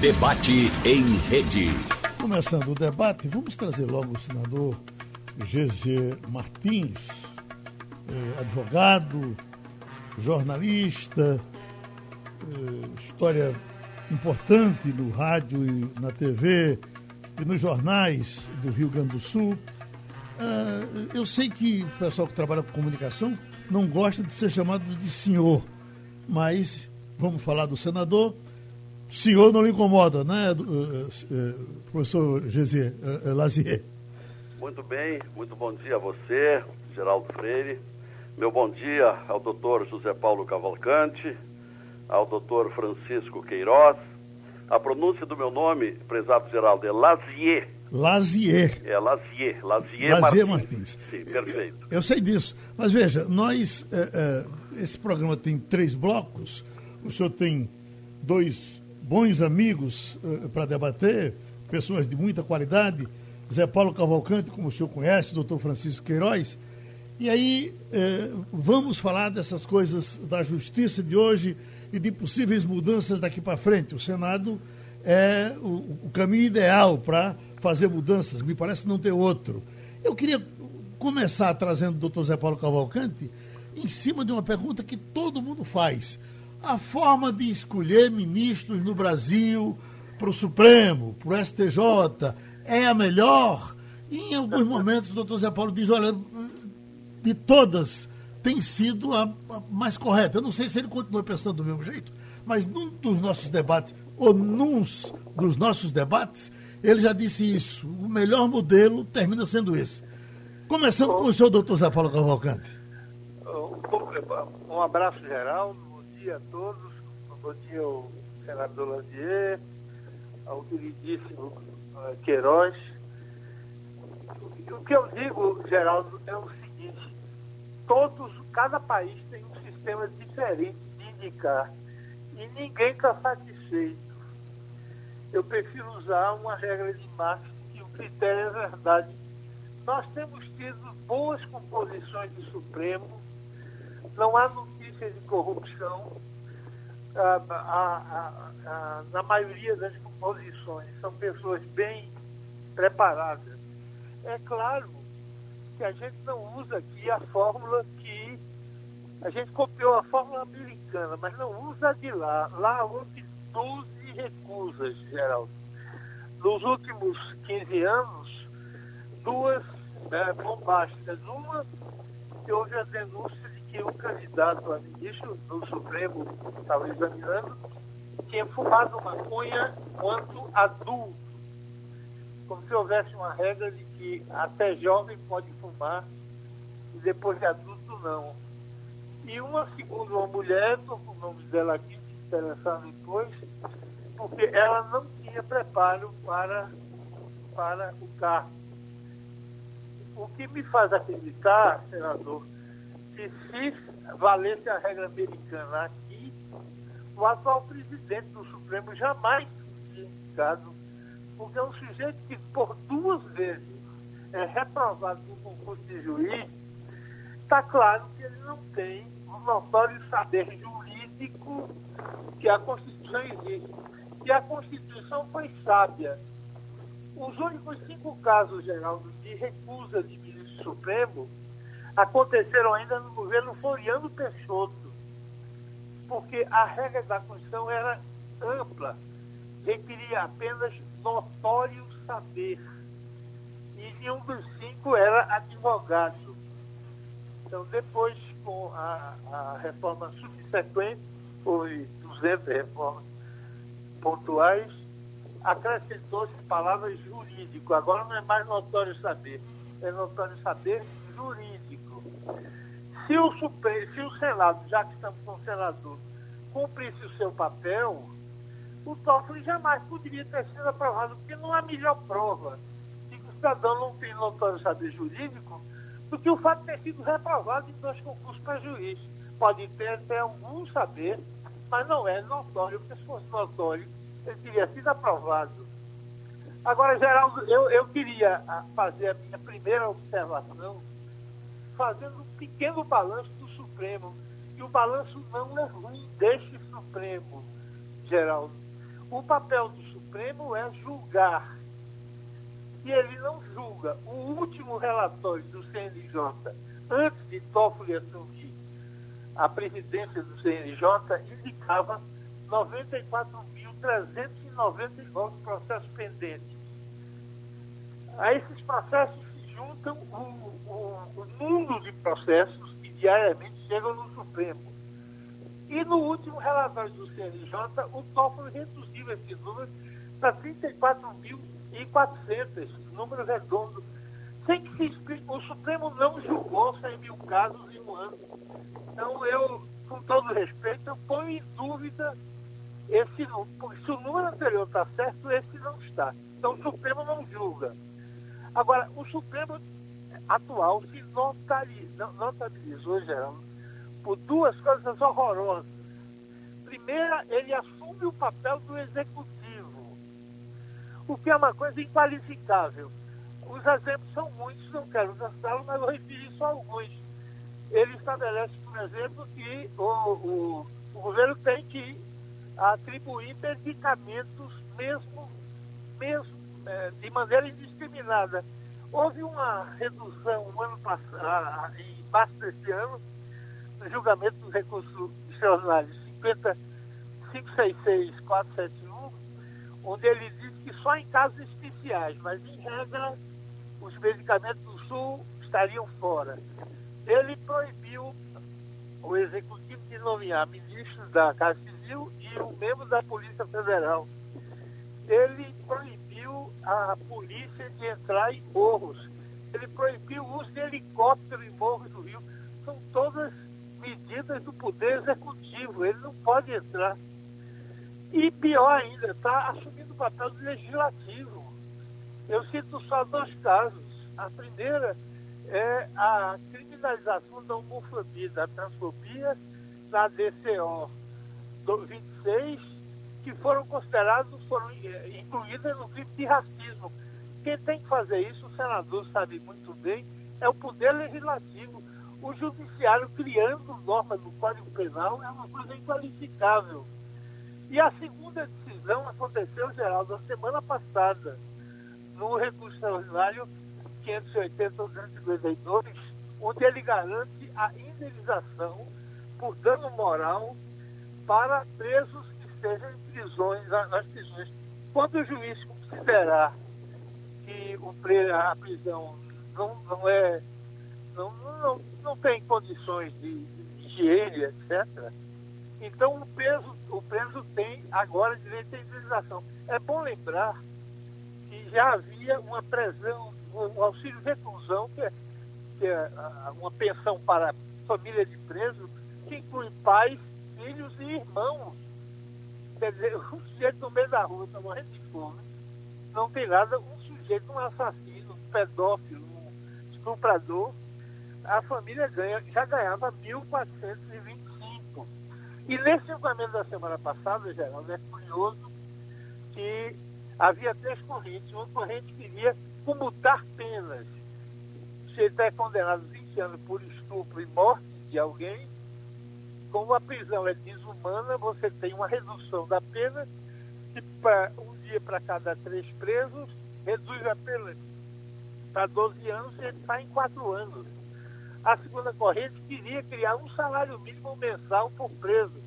Debate em rede. Começando o debate, vamos trazer logo o senador GZ Martins, eh, advogado, jornalista, eh, história importante no rádio e na TV e nos jornais do Rio Grande do Sul. Ah, eu sei que o pessoal que trabalha com comunicação não gosta de ser chamado de senhor, mas vamos falar do senador senhor não lhe incomoda, né, eh, eh, professor Gesier, eh, Lazier? Muito bem, muito bom dia a você, Geraldo Freire. Meu bom dia ao doutor José Paulo Cavalcante, ao doutor Francisco Queiroz. A pronúncia do meu nome, prezado Geraldo, é Lazier. Lazier. É Lazier, Lazier, Lazier Martins. Martins. Sim, perfeito. Eu sei disso. Mas veja, nós, esse programa tem três blocos. O senhor tem dois bons amigos uh, para debater, pessoas de muita qualidade, Zé Paulo Cavalcante, como o senhor conhece, doutor Francisco Queiroz. E aí uh, vamos falar dessas coisas da justiça de hoje e de possíveis mudanças daqui para frente. O Senado é o, o caminho ideal para fazer mudanças, me parece não ter outro. Eu queria começar trazendo o doutor Zé Paulo Cavalcante em cima de uma pergunta que todo mundo faz a forma de escolher ministros no Brasil para o Supremo, para o STJ, é a melhor? E em alguns momentos o doutor Zé Paulo diz, olha, de todas tem sido a, a, mais correta. Eu não sei se ele continua pensando do mesmo jeito, mas num dos nossos debates, ou num dos nossos debates, ele já disse isso. O melhor modelo termina sendo esse. Começando com o senhor, doutor Zé Paulo Cavalcante. Um abraço geral dia a todos, bom dia ao senador Landier, ao queridíssimo uh, Queiroz. O que eu digo, Geraldo, é o seguinte, todos, cada país tem um sistema diferente de indicar e ninguém está satisfeito. Eu prefiro usar uma regra de Marx que o critério é verdade. Nós temos tido boas composições do Supremo, não há notícias de corrupção. Ah, na maioria das composições são pessoas bem preparadas. É claro que a gente não usa aqui a fórmula que a gente copiou a fórmula americana, mas não usa a de lá. Lá houve 12 recusas, Geraldo. Nos últimos 15 anos, duas é, bombásticas. Uma que houve a denúncia que o candidato a ministro do Supremo estava examinando tinha fumado maconha quanto adulto. Como se houvesse uma regra de que até jovem pode fumar e depois de adulto não. E uma segunda, uma mulher, estou com o nome dela aqui, se interessar depois, porque ela não tinha preparo para, para o cargo. O que me faz acreditar, senador, que se valesse a regra americana aqui, o atual presidente do Supremo jamais seria indicado, porque é um sujeito que por duas vezes é reprovado no concurso de juiz, está claro que ele não tem o notório saber jurídico que a Constituição existe. E a Constituição foi sábia. Os únicos cinco casos, Geraldo, de recusa de ministro supremo aconteceram ainda no governo Floriano Peixoto, porque a regra da Constituição era ampla, requeria apenas notório saber. E nenhum dos cinco era advogado. Então, depois, com a, a reforma subsequente, houve 200 reformas pontuais, acrescentou-se a palavra jurídico. Agora não é mais notório saber, é notório saber jurídico. Se o, se o Senado, já que estamos com o senador, cumprisse o seu papel, o Toffoli jamais poderia ter sido aprovado, porque não há melhor prova de que o cidadão não tem notório saber jurídico do que o fato de ter sido reprovado em dois concursos para juiz. Pode ter até algum saber, mas não é notório, porque se fosse notório, ele teria sido aprovado. Agora, Geraldo, eu, eu queria ah, fazer a minha primeira observação fazendo pequeno balanço do Supremo. E o balanço não é ruim deste Supremo, Geraldo. O papel do Supremo é julgar. E ele não julga. O último relatório do CNJ, antes de Toffoli assumir a presidência do CNJ, indicava 94.399 processos pendentes. A esses processos juntam o, o, o mundo de processos que diariamente chegam no Supremo. E no último relatório do CNJ, o Toffoli reduziu esse número para 34.400, número redondo, sem que se explique. O Supremo não julgou 100 mil casos em um ano. Então, eu, com todo respeito, eu ponho em dúvida esse número. Se o número anterior está certo, esse não está. Então, o Supremo não julga. Agora, o Supremo atual se notabilizou, Geraldo, por duas coisas horrorosas. Primeira, ele assume o papel do executivo, o que é uma coisa inqualificável. Os exemplos são muitos, não quero gastá-los, mas vou referir só alguns. Ele estabelece, por exemplo, que o, o, o governo tem que atribuir medicamentos mesmo, mesmo é, de maneira indiscriminada. Houve uma redução um ano passado, em março deste ano, no julgamento dos recursos extraordinários 5656471, onde ele diz que só em casos especiais, mas em regra os medicamentos do Sul estariam fora. Ele proibiu o executivo de nomear ministros da Casa Civil e o membro da Polícia Federal. Ele proibiu a polícia de entrar em morros. Ele proibiu o uso de helicóptero em morros do Rio. São todas medidas do Poder Executivo. Ele não pode entrar. E pior ainda, está assumindo o papel do legislativo. Eu cito só dois casos. A primeira é a criminalização da homofobia, da transfobia na DCO 26, que foram considerados, foram eh, incluídas no crime de racismo. Quem tem que fazer isso, o senador sabe muito bem, é o Poder Legislativo o judiciário criando normas do Código Penal é uma coisa inqualificável. E a segunda decisão aconteceu, Geraldo, na semana passada, no recurso extraordinário 580-252, onde ele garante a indenização por dano moral para presos que estejam em prisões, nas prisões. Quando o juiz considerar que o, a prisão não, não é não, não, não tem condições de, de higiene, etc. Então o preso, o preso tem agora direito à indenização. É bom lembrar que já havia uma prisão, um auxílio reclusão, que é, que é uma pensão para família de preso, que inclui pais, filhos e irmãos. Quer dizer, um sujeito no meio da rua está morrendo de fome, não tem nada, um sujeito, um assassino, um pedófilo, um estuprador, a família ganha, já ganhava 1.425. E nesse julgamento da semana passada, Geraldo, é curioso que havia três correntes. Uma corrente queria comutar penas. Se ele está condenado 20 anos por estupro e morte de alguém, como a prisão é desumana, você tem uma redução da pena, que para um dia para cada três presos, reduz a pena para 12 anos e ele está em 4 anos. A segunda corrente queria criar um salário mínimo mensal por preso.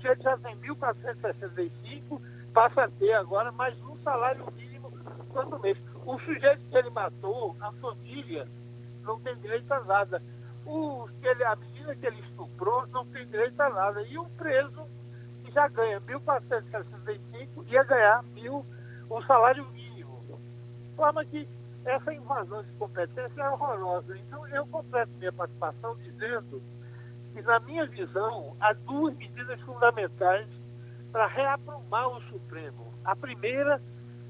Se ele já tem 1.465, passa a ter agora mais um salário mínimo todo mês. O sujeito que ele matou, a família, não tem direito a nada. O, que ele, menina que ele estuprou não tem direito a nada. E o preso, que já ganha 1.465, ia ganhar mil, um salário mínimo. De forma que essa invasão de competência é horrorosa. Então, eu completo minha participação dizendo que, na minha visão, há duas medidas fundamentais para reaprumar o Supremo. A primeira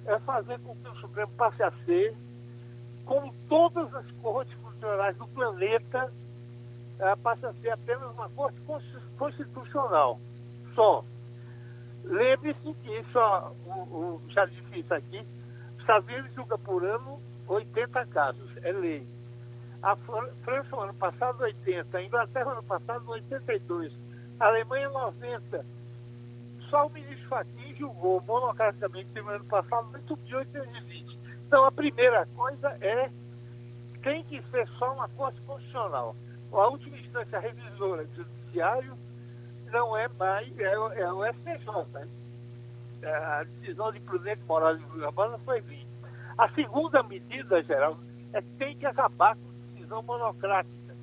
é fazer com que o Supremo passe a ser, como todas as cortes constitucionais do planeta, é, passe a ser apenas uma corte constitucional. Só. Lembre-se que isso, ó, o, o, já disse aqui, Unidos julga por ano 80 casos, é lei. A França, no ano passado, 80. A Inglaterra, no ano passado, 82. A Alemanha, 90. só o ministro Fachin julgou monocraticamente no ano passado 8.820. Então, a primeira coisa é tem que ser só uma Corte Constitucional. A última instância revisora do Judiciário não é mais, é, é o STJ. Né? É, a decisão de Prudente Moraes Urbana foi 20. A segunda medida, geral, é tem que acabar com decisão monocrática.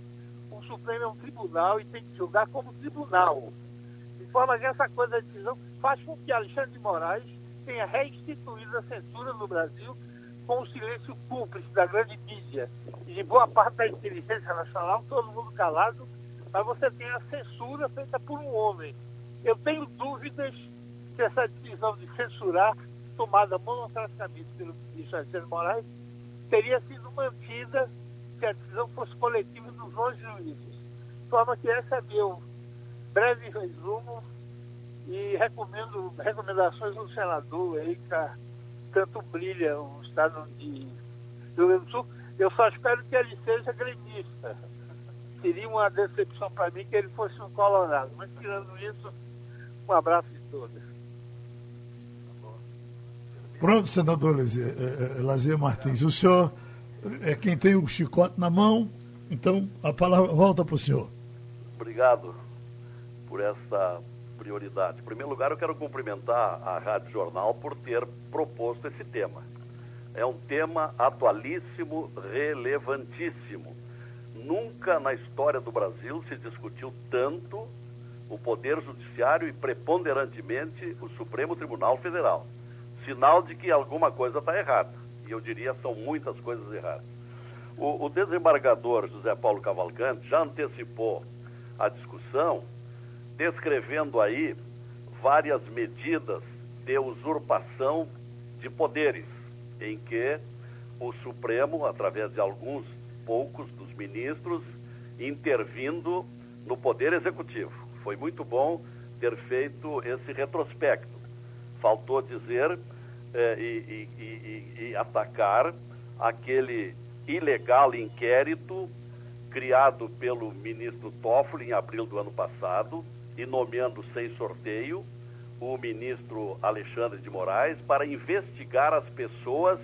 O Supremo é um tribunal e tem que julgar como tribunal. De forma que essa coisa da decisão faz com que Alexandre de Moraes tenha reinstituído a censura no Brasil com o silêncio cúmplice da grande mídia e de boa parte da inteligência nacional, todo mundo calado, mas você tem a censura feita por um homem. Eu tenho dúvidas se essa decisão de censurar, tomada monocraticamente pelo ministro Alexandre Moraes, teria sido mantida se a decisão fosse coletiva dos 11 juízes. De forma que esse é meu breve resumo e recomendo recomendações do senador aí, que tanto brilha o estado de Rio Grande do Sul. Eu só espero que ele seja gremista. Seria uma decepção para mim que ele fosse um colorado. Mas tirando isso, um abraço de todos. Pronto, senador Lazier, é, é, Lazier Martins. O senhor é quem tem o chicote na mão, então a palavra volta para o senhor. Obrigado por essa prioridade. Em primeiro lugar, eu quero cumprimentar a Rádio Jornal por ter proposto esse tema. É um tema atualíssimo, relevantíssimo. Nunca na história do Brasil se discutiu tanto o Poder Judiciário e, preponderantemente, o Supremo Tribunal Federal sinal de que alguma coisa está errada. E eu diria são muitas coisas erradas. O, o desembargador José Paulo Cavalcante já antecipou a discussão, descrevendo aí várias medidas de usurpação de poderes, em que o Supremo, através de alguns poucos dos ministros, intervindo no Poder Executivo. Foi muito bom ter feito esse retrospecto. Faltou dizer é, e, e, e, e atacar aquele ilegal inquérito criado pelo ministro Toffoli em abril do ano passado e nomeando sem sorteio o ministro Alexandre de Moraes para investigar as pessoas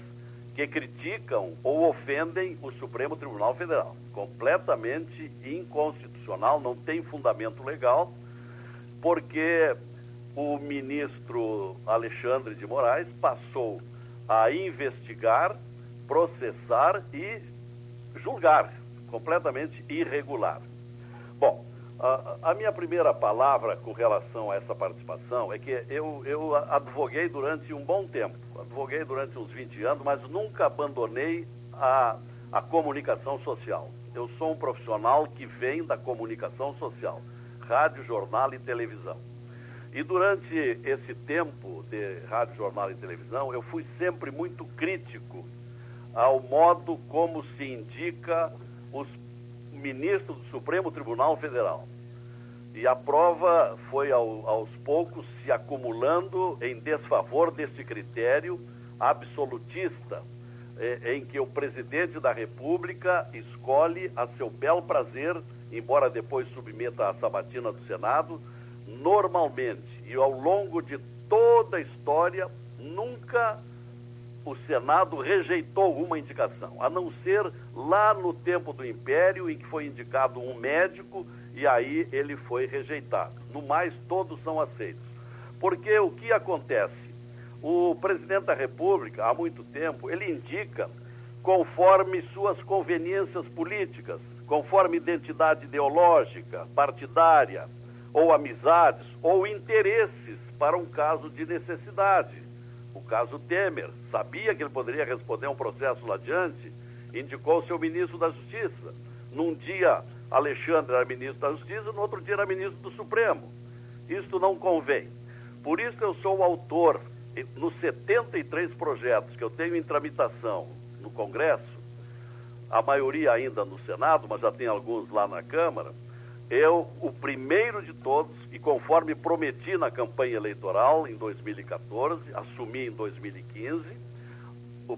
que criticam ou ofendem o Supremo Tribunal Federal. Completamente inconstitucional, não tem fundamento legal, porque o ministro Alexandre de Moraes passou a investigar, processar e julgar, completamente irregular. Bom, a, a, minha primeira palavra com relação a essa participação é que eu, eu advoguei durante um bom tempo, advoguei durante uns 20 anos, mas nunca abandonei a, a comunicação social. Eu sou um profissional que vem da comunicação social, rádio, jornal e televisão. E durante esse tempo de rádio, jornal e televisão, eu fui sempre muito crítico ao modo como se indica os ministros do Supremo Tribunal Federal. E a prova foi ao, aos poucos se acumulando em desfavor desse critério absolutista, eh, em que o presidente da República escolhe a seu bel prazer, embora depois submeta à sabatina do Senado, normalmente e ao longo de toda a história, nunca o Senado rejeitou uma indicação, a não ser lá no tempo do Império, em que foi indicado um médico e aí ele foi rejeitado. No mais, todos são aceitos. Porque o que acontece? O presidente da República, há muito tempo, ele indica conforme suas conveniências políticas, conforme identidade ideológica, partidária, ou amizades, ou interesses para um caso de necessidade. O caso Temer, sabia que ele poderia responder a um processo lá adiante, indicou seu ministro da Justiça. Num dia, Alexandre era ministro da Justiça, no outro dia era ministro do Supremo. Isto não convém. Por isso eu sou o autor, nos 73 projetos que eu tenho em tramitação no Congresso, a maioria ainda no Senado, mas já tem alguns lá na Câmara, eu, o primeiro de todos, e conforme prometi na campanha eleitoral em 2014, assumi em 2015,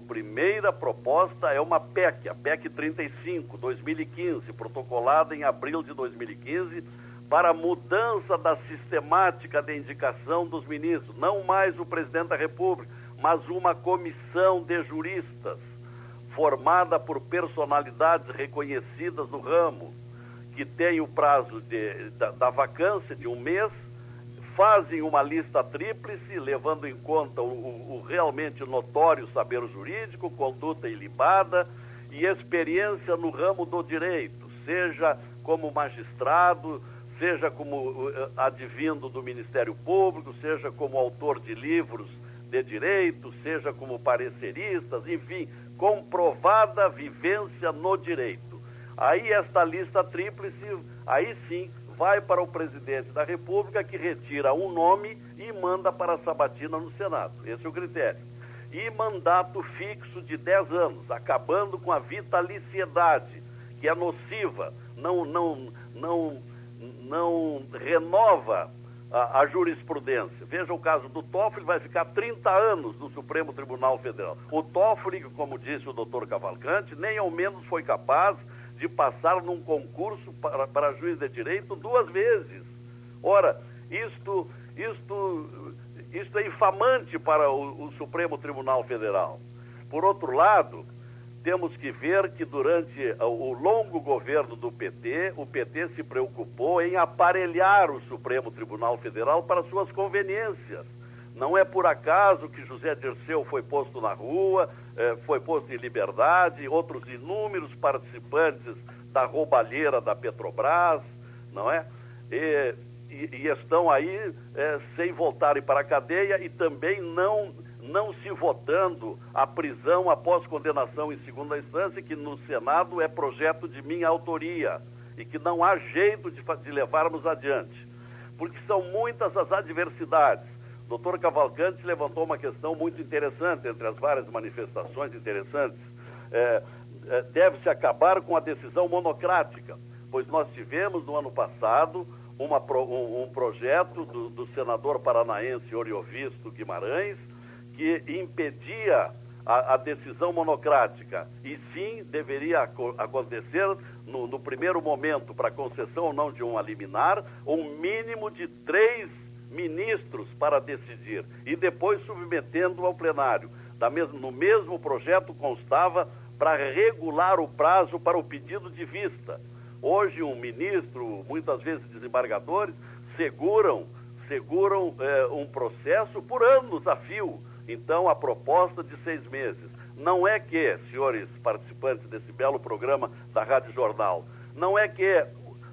primeira proposta é uma PEC, a PEC 35, 2015, protocolada em abril de 2015, para mudança da sistemática de indicação dos ministros, não mais o presidente da República, mas uma comissão de juristas formada por personalidades reconhecidas no ramo, que tem o prazo de, da, da vacância de um mês, fazem uma lista tríplice, levando em conta o, o, o realmente notório saber jurídico, conduta ilibada e experiência no ramo do direito, seja como magistrado, seja como uh, advindo do Ministério Público, seja como autor de livros de direito, seja como pareceristas, enfim, comprovada vivência no direito. Aí esta lista tríplice, aí sim, vai para o presidente da República, que retira um nome e manda para a sabatina no Senado. Esse é o critério. E mandato fixo de 10 anos, acabando com a vitaliciedade, que é nociva, não, não, não, não renova a, a, jurisprudência. Veja o caso do Toffoli, vai ficar 30 anos no Supremo Tribunal Federal. O Toffoli, como disse o doutor Cavalcante, nem ao menos foi capaz de passar num concurso para, para juiz de direito duas vezes. Ora, isto, isto, isto é infamante para o, o Supremo Tribunal Federal. Por outro lado, temos que ver que durante o longo governo do PT, o PT se preocupou em aparelhar o Supremo Tribunal Federal para suas conveniências. Não é por acaso que José Dirceu foi posto na rua, eh, foi posto em liberdade, outros inúmeros participantes da roubalheira da Petrobras, não é? E, e, e estão aí eh, sem voltarem para a cadeia e também não não se votando a prisão após condenação em segunda instância, que no Senado é projeto de minha autoria e que não há jeito de, de levarmos adiante. Porque são muitas as adversidades. Doutor Cavalcante levantou uma questão muito interessante, entre as várias manifestações interessantes. É, é, Deve-se acabar com a decisão monocrática, pois nós tivemos no ano passado uma, um, um, projeto do, do senador paranaense Oriovisto Guimarães, que impedia a, a, decisão monocrática. E sim, deveria acontecer, no, no primeiro momento, para concessão ou não de um liminar, um mínimo de três ministros para decidir, e depois submetendo ao plenário. No mesmo projeto constava para regular o prazo para o pedido de vista. Hoje, um ministro, muitas vezes desembargadores, seguram, seguram é, um processo por anos a fio então, a proposta de seis meses não é que, senhores participantes desse belo programa da Rádio Jornal, não é que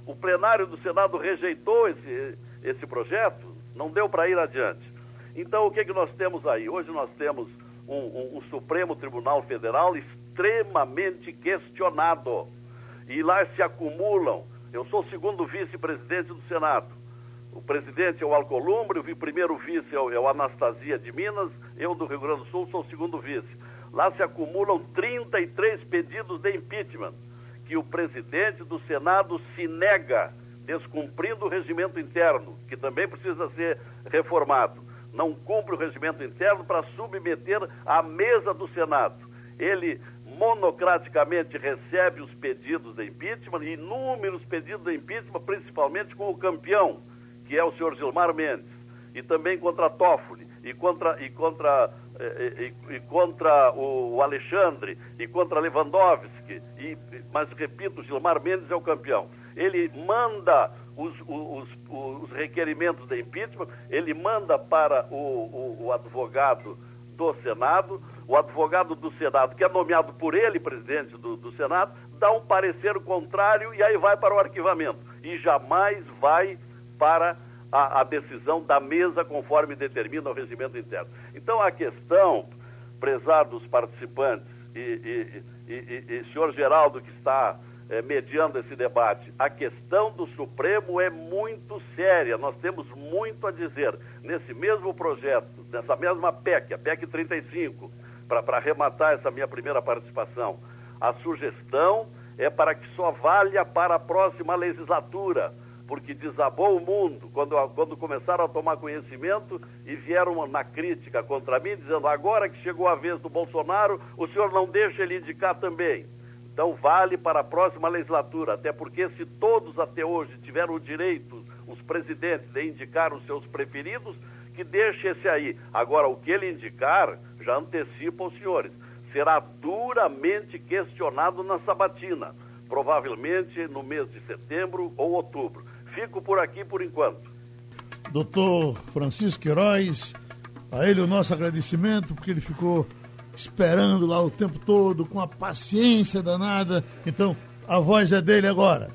o plenário do Senado rejeitou esse, esse projeto, não deu para ir adiante. Então, o que, que nós temos aí? Hoje nós temos um, um, um Supremo Tribunal Federal extremamente questionado. E lá se acumulam. Eu sou o segundo vice-presidente do Senado. O presidente é o Alcolumbre, o primeiro vice é o, é o Anastasia de Minas, eu do Rio Grande do Sul sou o segundo vice. Lá se acumulam 33 pedidos de impeachment, que o presidente do Senado se nega, descumprindo o regimento interno, que também precisa ser reformado. Não cumpre o regimento interno para submeter à mesa do Senado. Ele monocraticamente recebe os pedidos de impeachment, inúmeros pedidos de impeachment, principalmente com o campeão que é o senhor Gilmar Mendes, e também contra Toffoli, e contra, e contra, e, e, e contra o, Alexandre, e contra Lewandowski, e, mas repito, Gilmar Mendes é o campeão. Ele manda os, os, os requerimentos de impeachment, ele manda para o, o, o advogado do Senado, o advogado do Senado, que é nomeado por ele, presidente do, do, Senado, dá um parecer contrário e aí vai para o arquivamento. E jamais vai para a, a decisão da mesa conforme determina o regimento interno. Então, a questão, prezados participantes e, e, e, e senhor Geraldo, que está é, mediando esse debate, a questão do Supremo é muito séria. Nós temos muito a dizer. Nesse mesmo projeto, nessa mesma PEC, a PEC 35, para arrematar essa minha primeira participação, a sugestão é para que só valha para a próxima legislatura porque desabou o mundo quando, quando começaram a tomar conhecimento e vieram na crítica contra mim, dizendo agora que chegou a vez do Bolsonaro, o senhor não deixa ele indicar também. Então vale para a próxima legislatura, até porque se todos até hoje tiveram o direito os presidentes de indicar os seus preferidos, que deixe esse aí. Agora, o que ele indicar, já antecipa os senhores, será duramente questionado na sabatina, provavelmente no mês de setembro ou outubro. Fico por aqui por enquanto. Doutor Francisco Queiroz, a ele o nosso agradecimento, porque ele ficou esperando lá o tempo todo, com a paciência danada. Então, a voz é dele agora.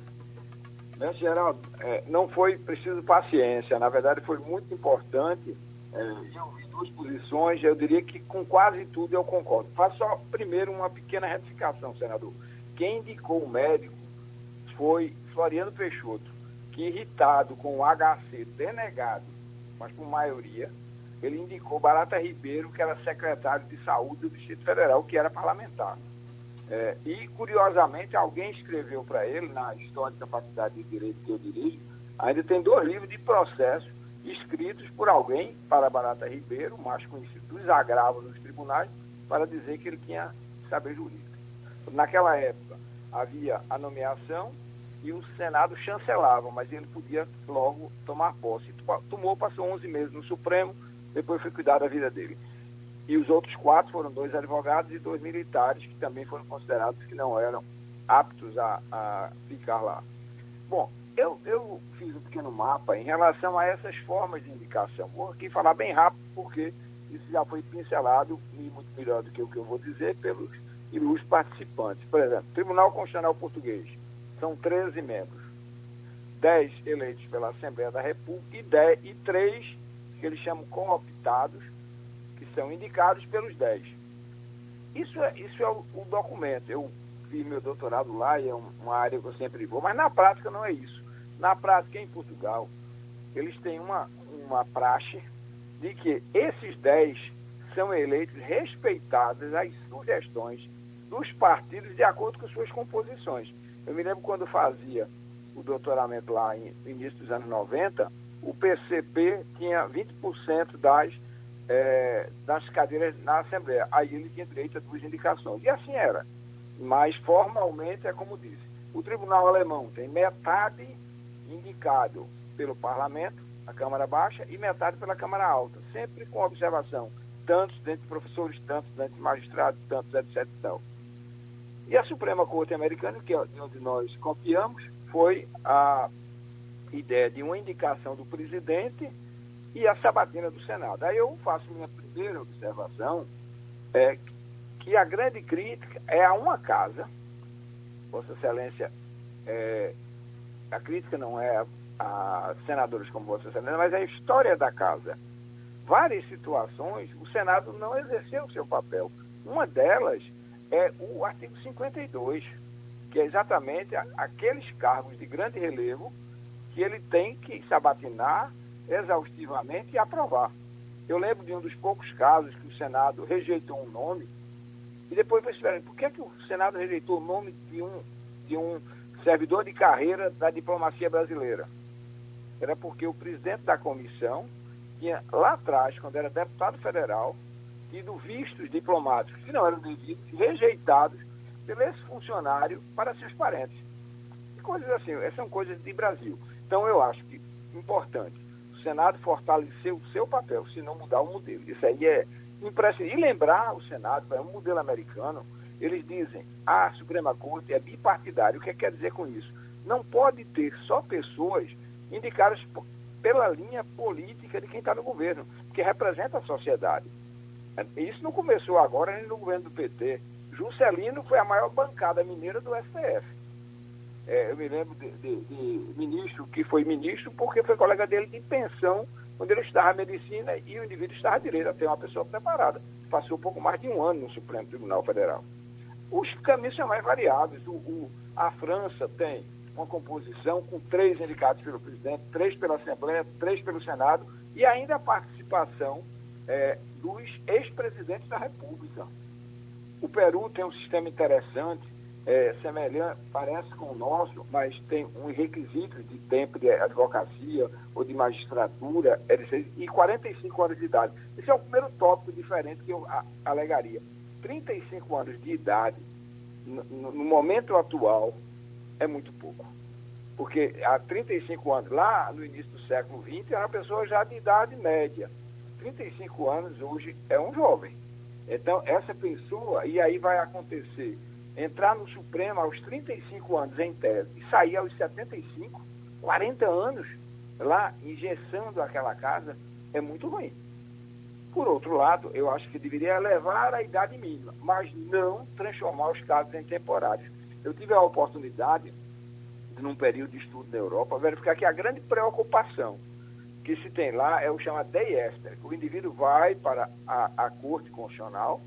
Né, Geraldo, é, não foi preciso paciência, na verdade foi muito importante. É, eu vi duas posições, eu diria que com quase tudo eu concordo. Faço só primeiro uma pequena retificação, senador. Quem indicou o médico foi Floriano Peixoto, que irritado com o HC denegado, mas por maioria, ele indicou Barata Ribeiro, que era secretário de saúde do Distrito Federal, que era parlamentar. É, e, curiosamente, alguém escreveu para ele, na História da Faculdade de Direito que eu dirijo, ainda tem dois livros de processo escritos por alguém para Barata Ribeiro, mais conhecido dos agravos nos tribunais, para dizer que ele tinha saber jurídico. Naquela época, havia a nomeação e o Senado chancelava, mas ele podia logo tomar posse. Tomou, passou 11 meses no Supremo, depois foi cuidar da vida dele. E os outros quatro foram dois advogados e dois militares que também foram considerados que não eram aptos a, a ficar lá. Bom, eu, eu fiz um pequeno mapa em relação a essas formas de indicação. Vou aqui falar bem rápido, porque isso já foi pincelado, e muito melhor do que o que eu vou dizer, pelos ilustres participantes. Por exemplo, Tribunal Constitucional Português, são 13 membros. 10 eleitos pela Assembleia da República e, 10, e 3 que eles chamam cooptados, são indicados pelos 10. Isso é, isso é o, o documento. Eu fiz meu doutorado lá e é uma área que eu sempre vou, mas na prática não é isso. Na prática, em Portugal, eles têm uma, uma praxe de que esses 10 são eleitos respeitadas as sugestões dos partidos de acordo com suas composições. Eu me lembro quando fazia o doutoramento lá em início dos anos 90, o PCP tinha 20% das é, das cadeiras na Assembleia. Aí ele tinha direito a duas indicações. E assim era. Mas formalmente é como disse. O Tribunal Alemão tem metade indicado pelo Parlamento, a Câmara Baixa, e metade pela Câmara Alta, sempre com observação, tanto dentro de professores, tanto dentro de magistrados, tanto etc. Então. E a Suprema Corte Americana, que é de onde nós copiamos, foi a ideia de uma indicação do presidente e a sabatina do Senado. Aí eu faço minha primeira observação, é que a grande crítica é a uma casa, Vossa Excelência, é, a crítica não é a, senadores como Vossa Excelência, mas é a história da casa. Várias situações o Senado não exerceu o seu papel. Uma delas é o artigo 52, que é exatamente aqueles cargos de grande relevo que ele tem que sabatinar exaustivamente e aprovar. Eu lembro de um dos poucos casos que o Senado rejeitou um nome e depois perceberam, por que, é que o Senado rejeitou o nome de um, de um servidor de carreira da diplomacia brasileira? Era porque o presidente da comissão tinha, lá atrás, quando era deputado federal, tido vistos diplomáticos que não eram devidos, rejeitados pelo ex-funcionário para seus parentes. E coisas assim, essas são coisas de Brasil. Então eu acho que importante o Senado fortaleceu o seu papel, se não mudar o modelo. Isso aí é impressionante. E lembrar o Senado, é um modelo americano, eles dizem, a Suprema Corte é bipartidária. O que quer dizer com isso? Não pode ter só pessoas indicadas pela linha política de quem está no governo, que representa a sociedade. Isso não começou agora nem no governo do PT. Juscelino foi a maior bancada mineira do STF. É, eu me lembro de, de, de, ministro que foi ministro porque foi colega dele de pensão quando ele estava medicina e o indivíduo estava direito a ter uma pessoa preparada. Passou um pouco mais de um ano no Supremo Tribunal Federal. Os caminhos são mais variados. O, o, a França tem uma composição com três indicados pelo presidente, três pela Assembleia, três pelo Senado e ainda a participação é, dos ex-presidentes da República. O Peru tem um sistema interessante é, semelhante, parece com o nosso, mas tem uns requisitos de tempo de advocacia ou de magistratura e 45 anos de idade. Esse é o primeiro tópico diferente que eu alegaria. 35 anos de idade, no, no momento atual, é muito pouco. Porque há 35 anos, lá no início do século XX, era uma pessoa já de idade média. 35 anos hoje é um jovem. Então, essa pessoa, e aí vai acontecer, entrar no Supremo aos 35 anos em tese e sair aos 75, 40 anos lá engessando aquela casa, é muito ruim. Por outro lado, eu acho que deveria elevar a idade mínima, mas não transformar os casos em temporários. Eu tive a oportunidade, num período de estudo na Europa, verificar que a grande preocupação que se tem lá é o chamado day after. O indivíduo vai para a, a Corte Constitucional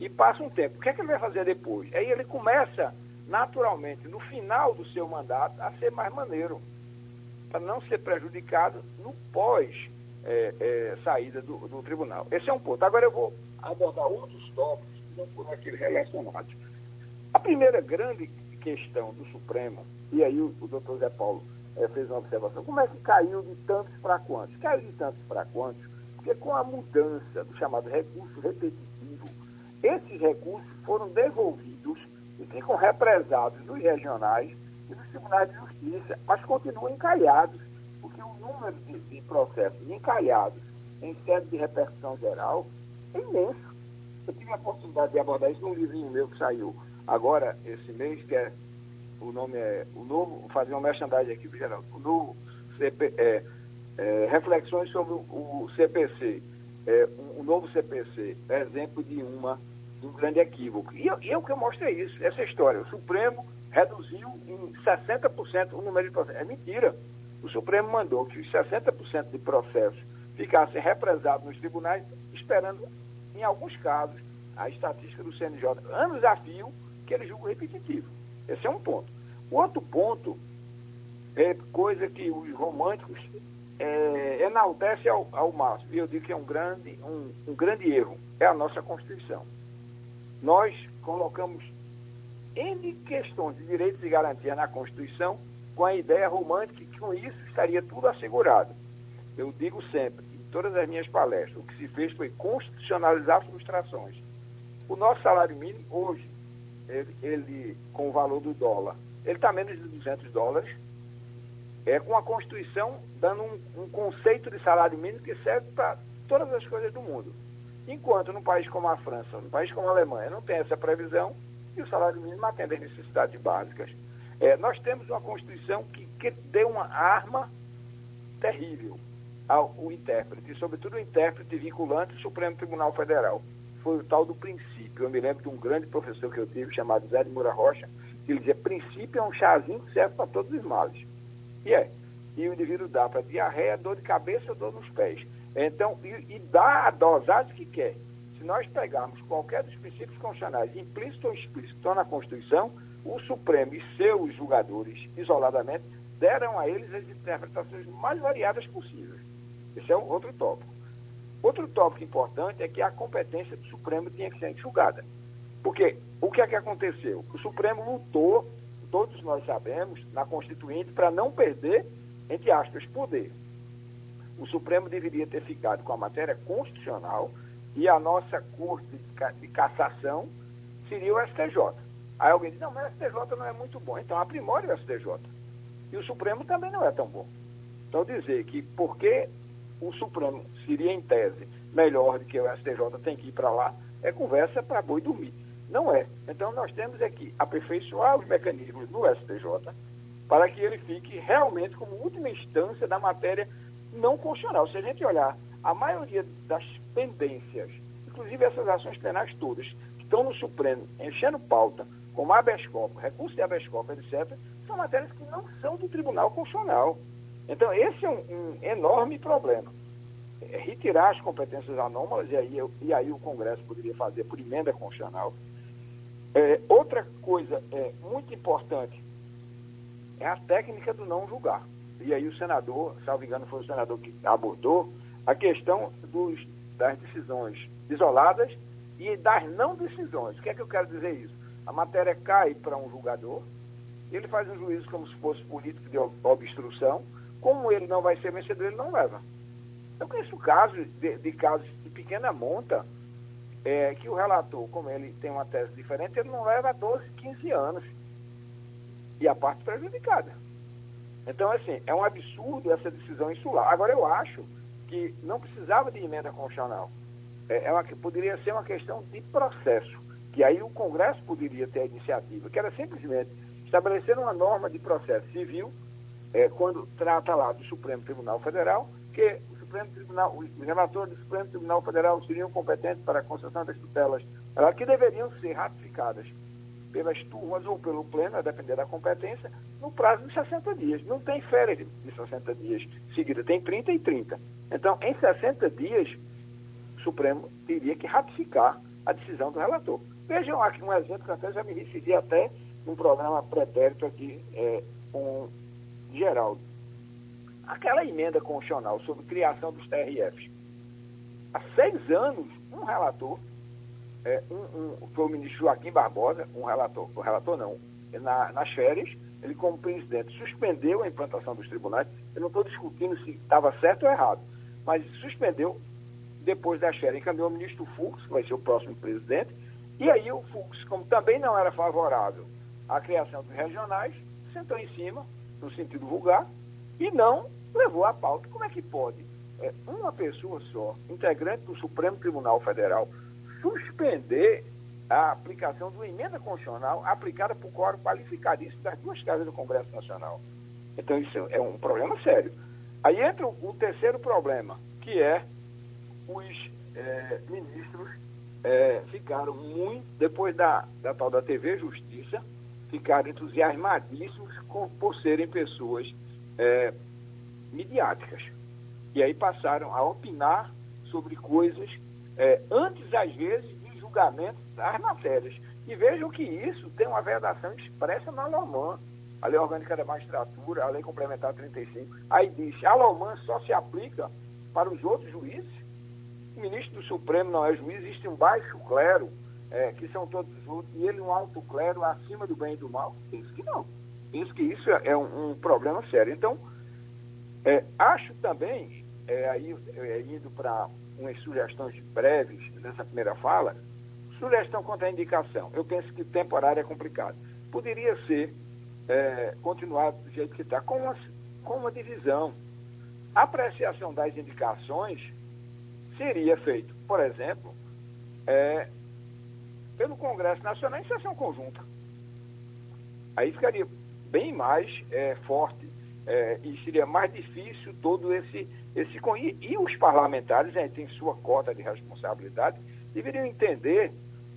e passa um tempo. O que é que ele vai fazer depois? Aí ele começa, naturalmente, no final do seu mandato, a ser mais maneiro, para não ser prejudicado no pós é, é, do, do, tribunal. Esse é um ponto. Agora eu vou abordar outros tópicos que não foram aqueles relacionados. A primeira grande questão do Supremo, e aí o, o doutor Zé Paulo é, fez uma observação, como é que caiu de tantos para quantos? Caiu de tantos para quantos? Porque com a mudança do chamado recurso repetitivo, esses recursos foram devolvidos e ficam represados nos regionais e nos tribunais de justiça, mas continuam encalhados número de, de processos encalhados em sede de repercussão geral é imenso. Eu tive a oportunidade de abordar isso num livrinho meu que saiu agora, esse mês, que é, o nome é, o novo, vou fazer uma merchandising aqui geral, o novo CP, é, é, reflexões sobre o, o CPC, é, um, o novo CPC, exemplo de uma um grande equívoco. E eu, eu que eu mostrei isso, essa história. O Supremo reduziu em 60% o número de processos. É mentira. O Supremo mandou que os 60% de processos ficassem represados nos tribunais, esperando, em alguns casos, a estatística do CNJ, anos a fio, que ele julga repetitivo. Esse é um ponto. O outro ponto é coisa que os românticos é, enaltecem ao, ao máximo, e eu digo que é um grande, um, um grande erro, é a nossa Constituição. Nós colocamos N questões de direitos e garantias na Constituição com a ideia romântica que com isso estaria tudo assegurado. Eu digo sempre, em todas as minhas palestras, o que se fez foi constitucionalizar frustrações. O nosso salário mínimo hoje, ele, ele com o valor do dólar, ele está menos de 200 dólares, é com a Constituição dando um, um conceito de salário mínimo que serve para todas as coisas do mundo. Enquanto num país como a França, num país como a Alemanha, não tem essa previsão e o salário mínimo atende às necessidades básicas. É, nós temos uma Constituição que, que deu uma arma terrível ao, ao intérprete, e sobretudo o intérprete vinculante do Supremo Tribunal Federal. Foi o tal do princípio. Eu me lembro de um grande professor que eu tive, chamado Zé de Moura Rocha, que ele dizia, princípio é um chazinho que serve para todos os males. E é. E o indivíduo dá para diarreia, dor de cabeça, dor nos pés. Então, e, e dá a dosagem que quer. Se nós pegarmos qualquer dos princípios constitucionais, implícito ou explícito, estão na Constituição, o Supremo e seus julgadores, isoladamente, deram a eles as interpretações mais variadas possíveis. Esse é outro tópico. Outro tópico importante é que a competência do Supremo tinha que ser enxugada. Porque o que é que aconteceu? O Supremo lutou, todos nós sabemos, na Constituinte, para não perder, entre aspas, poder. O Supremo deveria ter ficado com a matéria constitucional e a nossa Corte de Cassação seria o STJ. Aí alguém diz, não, mas o STJ não é muito bom. Então aprimore o STJ. E o Supremo também não é tão bom. Então dizer que porque o Supremo seria, em tese, melhor do que o STJ tem que ir para lá, é conversa para boi dormir. Não é. Então nós temos aqui é aperfeiçoar os mecanismos do STJ para que ele fique realmente como última instância da matéria não constitucional. Se a gente olhar a maioria das pendências, inclusive essas ações penais todas, que estão no Supremo enchendo pauta como habeas corpus, recurso de habeas corpus, etc., são matérias que não são do Tribunal Constitucional. Então, esse é um, um enorme problema. É retirar as competências anômalas, e aí, e aí o Congresso poderia fazer por emenda constitucional. É, outra coisa é, muito importante é a técnica do não julgar. E aí o senador, salvo engano, foi o senador que abordou a questão dos, das decisões isoladas e das não decisões. O que é que eu quero dizer isso? a matéria cai para um julgador, ele faz um juízo como se fosse político de obstrução, como ele não vai ser vencedor, ele não leva. Eu conheço casos de, de casos de pequena monta, é, que o relator, como ele tem uma tese diferente, ele não leva 12, 15 anos. E a parte prejudicada. Então, assim, é um absurdo essa decisão insular. Agora, eu acho que não precisava de emenda constitucional. É, é uma, poderia ser uma questão de processo, que aí o Congresso poderia ter a iniciativa, que era simplesmente estabelecer uma norma de processo civil, é, quando trata lá do Supremo Tribunal Federal, que o Supremo Tribunal, os relatores do Supremo Tribunal Federal seriam competentes para a concessão das tutelas, que deveriam ser ratificadas pelas turmas ou pelo pleno, a depender da competência, no prazo de 60 dias. Não tem férias de 60 dias seguida, tem 30 e 30. Então, em 60 dias, o Supremo teria que ratificar a decisão do relator. Vejam aqui um exemplo que até já me referi até num programa pretérito aqui é, com Geraldo. Aquela emenda constitucional sobre criação dos TRFs. Há seis anos, um relator é, um, um, foi o ministro Joaquim Barbosa, um relator, o relator não, na, nas férias, ele como presidente suspendeu a implantação dos tribunais, eu não estou discutindo se estava certo ou errado, mas suspendeu, depois das férias, encaminhou o ministro Fux, que vai ser o próximo presidente, e aí o Fux, como também não era favorável à criação dos regionais, sentou em cima, no sentido vulgar, e não levou a pauta. Como é que pode é, uma pessoa só, integrante do Supremo Tribunal Federal, suspender a aplicação de uma emenda constitucional aplicada por quórum qualificadíssimo das duas casas do Congresso Nacional. Então, isso é um problema sério. Aí entra o terceiro problema, que é os é, ministros é, ficaram muito, depois da, da tal da TV Justiça, ficaram entusiasmadíssimos com, por serem pessoas é, midiáticas. E aí passaram a opinar sobre coisas é, antes, às vezes, de julgamento das matérias. E vejam que isso tem uma vedação expressa na LOMAN, a Lei Orgânica da Magistratura, a Lei Complementar 35. Aí diz, a LOMAN só se aplica para os outros juízes. O ministro do Supremo não é juiz, existe um baixo clero, é, que são todos os outros, e ele um alto clero acima do bem e do mal. Penso que não. Penso que isso é um, um problema sério. Então, é, acho também, é, aí, é, indo para umas sugestões breves nessa primeira fala. Sugestão contra a indicação. Eu penso que temporária é complicado. Poderia ser é, continuado do jeito que está, com uma, com uma divisão. A apreciação das indicações seria feito, por exemplo, é, pelo Congresso Nacional em sessão conjunta. Aí ficaria bem mais é, forte é, e seria mais difícil todo esse esse, e, e os parlamentares né, têm sua cota de responsabilidade, deveriam entender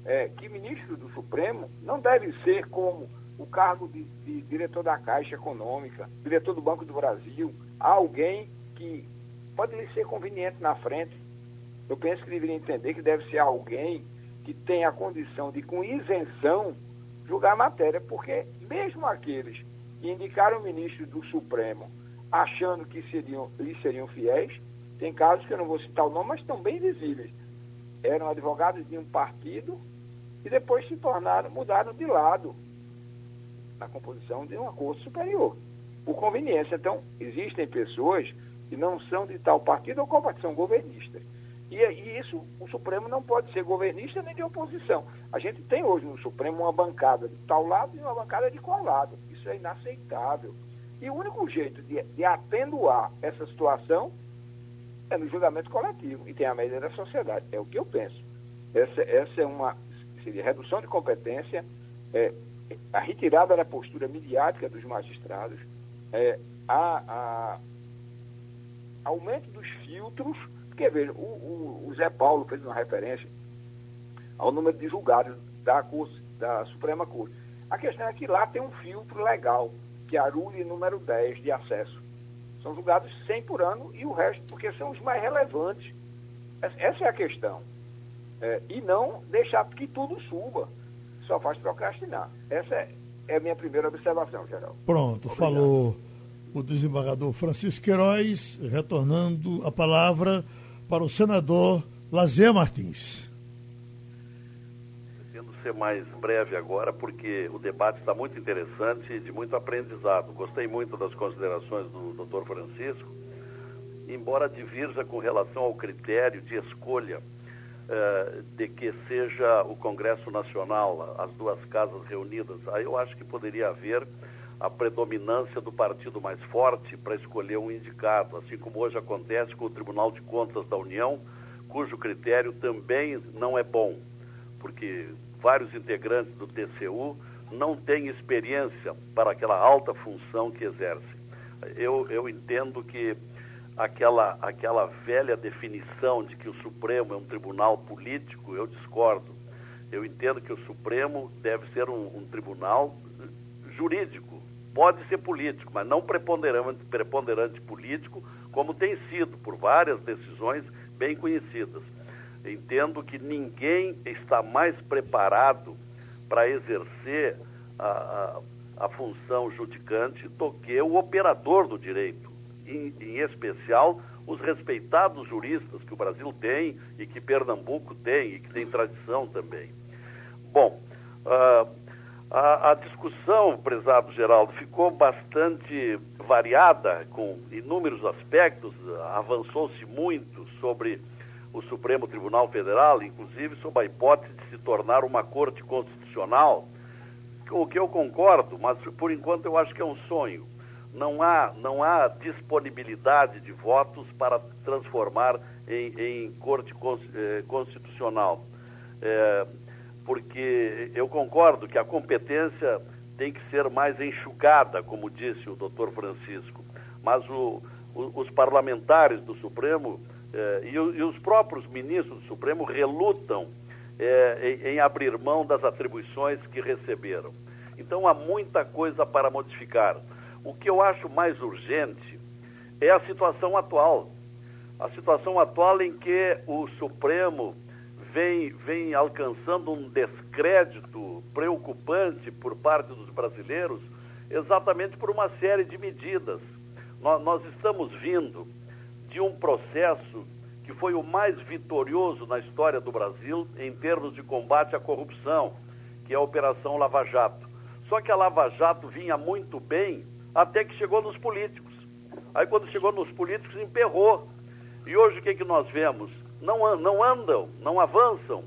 é, que ministro do Supremo não deve ser como o cargo de, de, diretor da Caixa Econômica, diretor do Banco do Brasil, alguém que pode ser conveniente na frente. Eu penso que deveria entender que deve ser alguém que tenha a condição de, com isenção, julgar a matéria, porque mesmo aqueles que indicaram o ministro do Supremo achando que seriam, lhes seriam fiéis. Tem casos que eu não vou citar o nome, mas estão bem visíveis. Eram advogados de um partido e depois se tornaram, mudaram de lado na composição de uma corte superior, por conveniência. Então, existem pessoas que não são de tal partido ou qual são governistas. E, e, isso, o Supremo não pode ser governista nem de oposição. A gente tem hoje no Supremo uma bancada de tal lado e uma bancada de qual lado. Isso é inaceitável. E o único jeito de, de atenuar essa situação é no julgamento coletivo e tem a medida da sociedade. É o que eu penso. Essa, essa é uma seria redução de competência, é, a retirada da postura midiática dos magistrados, é, a, a aumento dos filtros, porque veja, o, o, o, Zé Paulo fez uma referência ao número de julgados da, da Suprema Corte. A questão é que lá tem um filtro legal que arule número 10 de acesso. São julgados 100 por ano e o resto, porque são os mais relevantes. Essa é a questão. É, e não deixar que tudo suba. Só faz procrastinar. Essa é, é a minha primeira observação, geral. Pronto, Obrigado. falou o desembargador Francisco Queiroz, retornando a palavra para o senador Lazer Martins ser mais breve agora, porque o debate está muito interessante e de muito aprendizado. Gostei muito das considerações do Dr. Francisco, embora divirja com relação ao critério de escolha uh, de que seja o Congresso Nacional, as duas casas reunidas. Aí eu acho que poderia haver a predominância do partido mais forte para escolher um indicado, assim como hoje acontece com o Tribunal de Contas da União, cujo critério também não é bom, porque vários integrantes do TCU não têm experiência para aquela alta função que exercem. Eu, eu entendo que aquela, aquela velha definição de que o Supremo é um tribunal político, eu discordo. Eu entendo que o Supremo deve ser um, um tribunal jurídico, pode ser político, mas não preponderante, preponderante político, como tem sido por várias decisões bem conhecidas. Entendo que ninguém está mais preparado para exercer a, a, a, função judicante do que o operador do direito, em, em especial os respeitados juristas que o Brasil tem e que Pernambuco tem e que tem tradição também. Bom, uh, a, a, discussão, prezado Geraldo, ficou bastante variada, com inúmeros aspectos, avançou-se muito sobre o Supremo Tribunal Federal, inclusive sobre a hipótese de se tornar uma corte constitucional, o que eu concordo, mas por enquanto eu acho que é um sonho. Não há, não há disponibilidade de votos para transformar em, em corte eh, constitucional. É, porque eu concordo que a competência tem que ser mais enxugada, como disse o doutor Francisco. Mas o, o, os parlamentares do Supremo eh, e, e, os próprios ministros do Supremo relutam eh, em, em abrir mão das atribuições que receberam. Então há muita coisa para modificar. O que eu acho mais urgente é a situação atual. A situação atual em que o Supremo vem, vem alcançando um descrédito preocupante por parte dos brasileiros, exatamente por uma série de medidas. Nós, nós estamos vindo de um processo que foi o mais vitorioso na história do Brasil em termos de combate à corrupção, que é a Operação Lava Jato. Só que a Lava Jato vinha muito bem até que chegou nos políticos. Aí quando chegou nos políticos, emperrou. E hoje o que, que nós vemos? não, não andam, não avançam.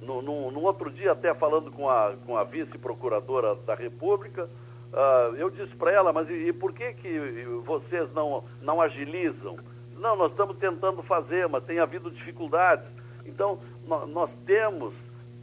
No, no, no, outro dia, até falando com a, com a vice-procuradora da República, uh, eu disse para ela, mas e, e, por que, que vocês não, não agilizam? Não, nós estamos tentando fazer, mas tem havido dificuldades. Então, nós, temos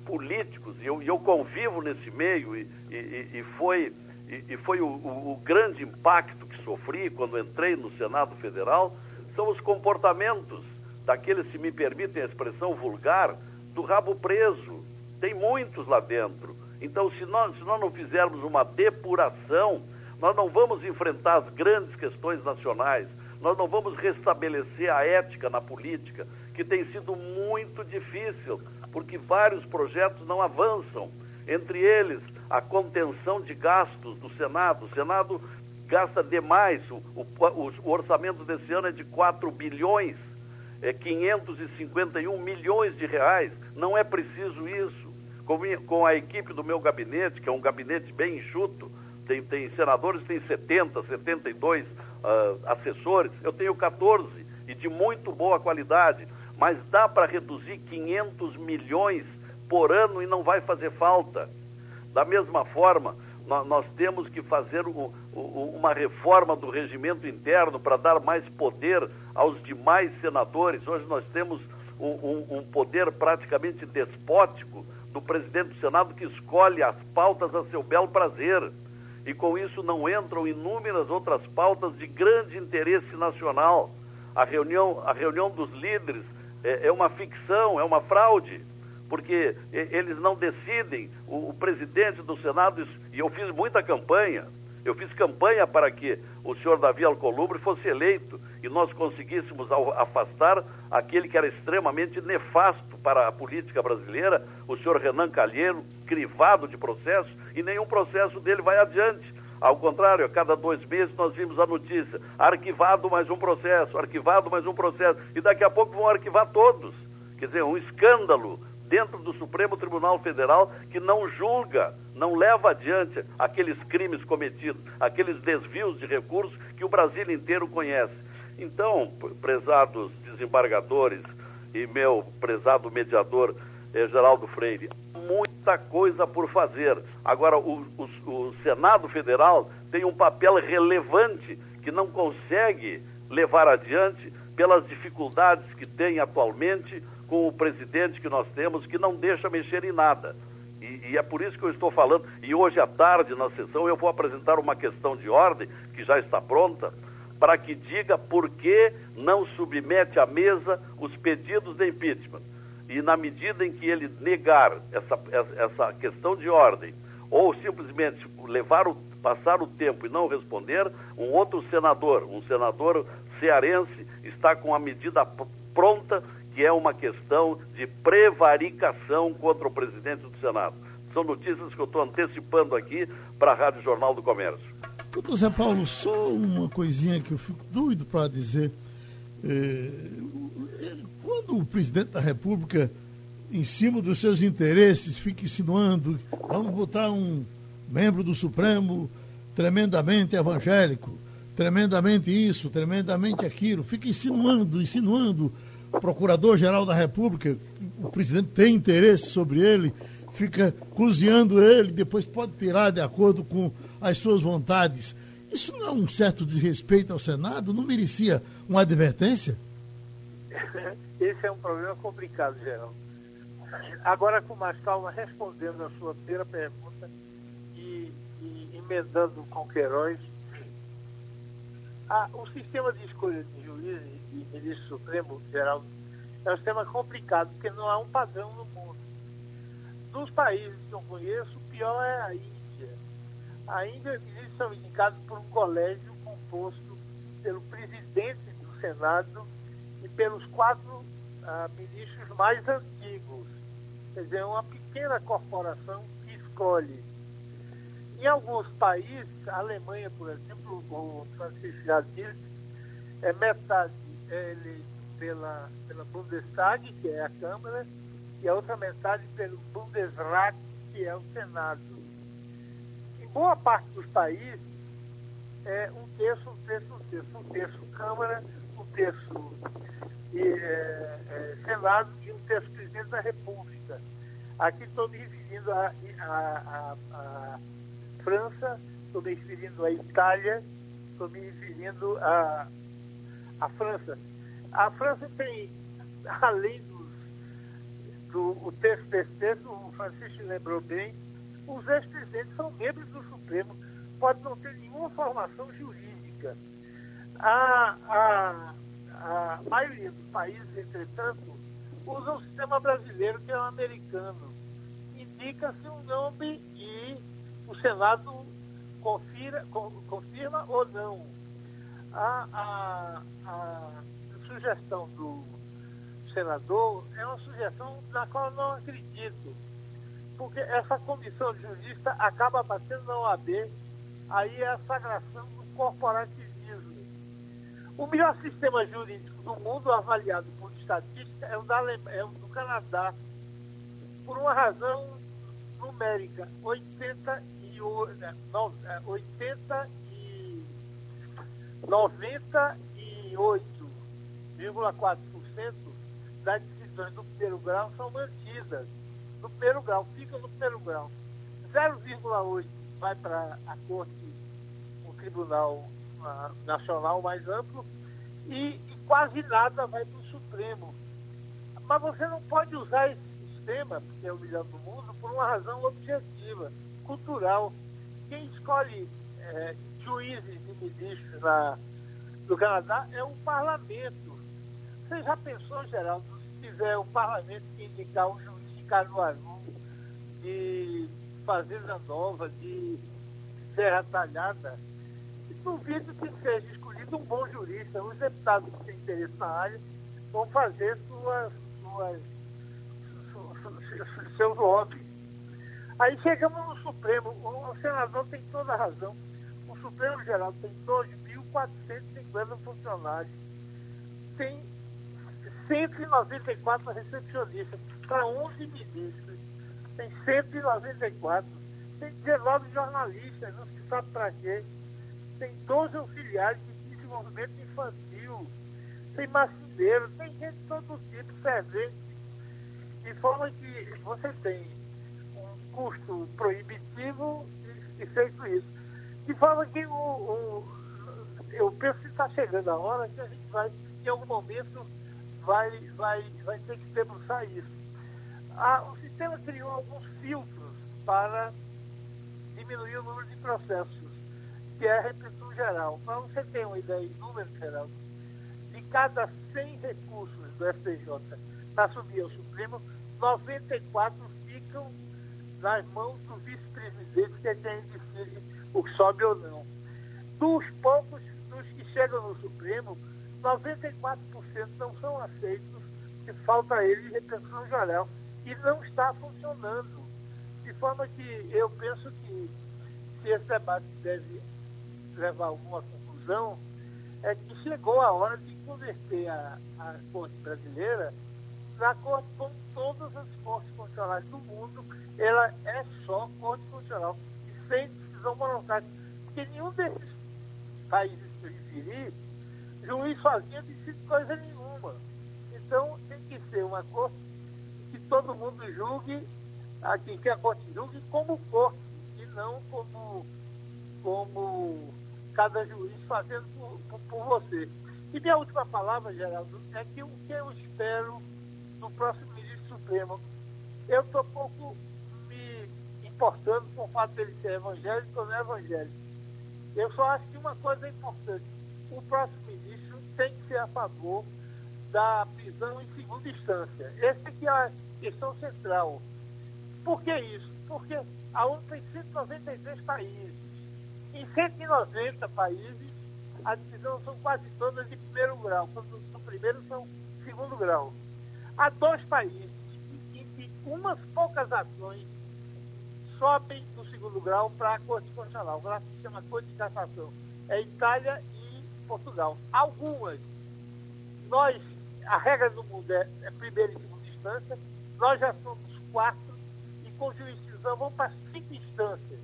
políticos, e eu, eu, convivo nesse meio, e, e, e foi, e, foi o, o, o grande impacto que sofri quando entrei no Senado Federal, são os comportamentos daqueles, se me permitem a expressão vulgar, do rabo preso. Tem muitos lá dentro. Então, se nós, se nós não fizermos uma depuração, nós não vamos enfrentar as grandes questões nacionais, nós não vamos restabelecer a ética na política, que tem sido muito difícil, porque vários projetos não avançam. Entre eles, a contenção de gastos do Senado. O Senado gasta demais, o, o, o orçamento desse ano é de 4 bilhões é, 551 milhões de reais. Não é preciso isso. Com, com a equipe do meu gabinete, que é um gabinete bem enxuto, tem, tem senadores tem 70, 72 uh, assessores, eu tenho 14 e de muito boa qualidade, mas dá para reduzir 500 milhões por ano e não vai fazer falta. Da mesma forma, nós, temos que fazer uma reforma do regimento interno para dar mais poder aos demais senadores. Hoje nós temos um poder praticamente despótico do presidente do Senado que escolhe as pautas a seu belo prazer. E com isso não entram inúmeras outras pautas de grande interesse nacional. A reunião, a reunião dos líderes é, é uma ficção, é uma fraude porque eles não decidem. O, o, presidente do Senado, e eu fiz muita campanha, eu fiz campanha para que o senhor Davi Alcolumbre fosse eleito e nós conseguíssemos afastar aquele que era extremamente nefasto para a política brasileira, o senhor Renan Calheiro, crivado de processos, e nenhum processo dele vai adiante. Ao contrário, a cada dois meses nós vimos a notícia: arquivado mais um processo, arquivado mais um processo, e daqui a pouco vão arquivar todos. Quer dizer, um escândalo dentro do Supremo Tribunal Federal que não julga, não leva adiante aqueles crimes cometidos, aqueles desvios de recursos que o Brasil inteiro conhece. Então, prezados desembargadores e meu prezado mediador eh, Geraldo Freire, muita coisa por fazer. Agora, os, os, Senado Federal tem um papel relevante que não consegue levar adiante pelas dificuldades que tem atualmente com o presidente que nós temos, que não deixa mexer em nada. E, e, é por isso que eu estou falando. E hoje à tarde, na sessão, eu vou apresentar uma questão de ordem, que já está pronta, para que diga por que não submete à mesa os pedidos de impeachment. E na medida em que ele negar essa, essa questão de ordem, ou simplesmente levar o, passar o tempo e não responder, um outro senador, um senador cearense, está com a medida pronta que é uma questão de prevaricação contra o presidente do Senado. São notícias que eu estou antecipando aqui para a Rádio Jornal do Comércio. Doutor Zé Paulo, só uma coisinha que eu fico doido para dizer. É, quando o presidente da República, em cima dos seus interesses, fica insinuando, vamos botar um membro do Supremo tremendamente evangélico, tremendamente isso, tremendamente aquilo, fica insinuando, insinuando Procurador-Geral da República, o presidente tem interesse sobre ele, fica cozinhando ele, depois pode tirar de acordo com as suas vontades. Isso não é um certo desrespeito ao Senado? Não merecia uma advertência? Esse é um problema complicado, Geraldo. Agora, com mais calma, respondendo a sua primeira pergunta e, e emendando com Queiroz, o sistema de escolha de juízes e ministro Supremo, Geraldo, é um sistema complicado, porque não há um padrão no mundo. Dos países que eu conheço, o pior é a Índia. A Índia, eles são indicados por um colégio composto pelo presidente do Senado e pelos quatro ah, ministros mais antigos. Quer dizer, é uma pequena corporação que escolhe. Em alguns países, a Alemanha, por exemplo, o Francisco já disse, é metade ele pela, pela Bundestag, que é a Câmara, e a outra metade pelo Bundesrat, que é o Senado. Boa parte dos países, é um terço, um terço, um terço. Um terço Câmara, um terço é, é, Senado e um terço Presidente da República. Aqui estou me referindo à França, estou me referindo à Itália, estou me referindo a França. A França tem, além dos, do o texto desse texto, o Francisco lembrou bem, os ex-presidentes são membros do Supremo, pode não ter nenhuma formação jurídica. A, a, a maioria dos países, entretanto, usa o sistema brasileiro, que é o americano. Indica-se um nome e o Senado confira, confirma ou não a, a, a sugestão do senador é uma sugestão na qual eu não acredito, porque essa comissão jurista acaba batendo na OAB, aí é a sagração do corporativismo. O melhor sistema jurídico do mundo, avaliado por estatística, é o, da, é o do Canadá, por uma razão numérica, 80 e, 80 98,4% das decisões do primeiro grau são mantidas. No primeiro grau, fica no primeiro grau. 0,8% vai para a Corte, o Tribunal Nacional mais amplo, e, e quase nada vai para o Supremo. Mas você não pode usar esse sistema, porque é o melhor do mundo, por uma razão objetiva, cultural. Quem escolhe é, juízes e ministros na, do Canadá é o parlamento. Você já pensou, Geraldo, se tiver o parlamento que indicar um Caruaru, de Fazenda Nova, de Serra Talhada, duvido que seja escolhido um bom jurista. Os deputados que têm interesse na área vão fazer suas, suas, suas seus lobbies. Aí chegamos no Supremo, o senador tem toda a razão Supremo Geral tem 2.450 funcionários, tem 194 recepcionistas. Para 11 ministros, tem 194, tem 19 jornalistas, não se sabe para quê, tem 12 auxiliares de desenvolvimento infantil, tem marceneiro, tem gente de todo tipo, servente, de forma que você tem um custo proibitivo e feito isso. De forma que o, o eu penso que está chegando a hora que a gente vai, em algum momento, vai, vai, vai ter que debruçar isso. Ah, o sistema criou alguns filtros para diminuir o número de processos, que é a repetição geral. Para você ter uma ideia em número geral, de cada 100 recursos do STJ para subir ao Supremo, 94 ficam nas mãos do vice-presidente, que é quem decide o que sobe ou não. Dos poucos dos que chegam no Supremo, 94% não são aceitos, que falta a eles repressão geral. E não está funcionando. De forma que eu penso que se esse debate deve levar a alguma conclusão, é que chegou a hora de converter a, a Corte Brasileira na Corte como todas as Cortes Constitucionais do mundo, ela é só Corte Constitucional e sem decisão monetária. Porque nenhum desses países que eu referi, juiz sozinho coisa nenhuma. Então tem que ser uma corte que todo mundo julgue, aqui que a corte julgue como corte, e não como, como cada juiz fazendo por, por, por você. E minha última palavra, Geraldo, é que o que eu espero do próximo ministro Supremo, eu estou pouco me importando com o fato dele ser evangélico ou não evangélico. Eu só acho que uma coisa é importante. O próximo ministro tem que ser a favor da prisão em segunda instância. Essa aqui é a questão central. Por que isso? Porque a ONU tem 193 países. Em 190 países, as decisões são quase todas de primeiro grau. Quando são primeiro, são segundo grau. Há dois países em que umas poucas ações sobem do segundo grau para a Corte Constitucional. O que se chama Corte de Cassação. É Itália e Portugal. Algumas, nós, a regra do mundo é, é primeira e segunda instância, nós já somos quatro e com jurisdição vamos para cinco instâncias.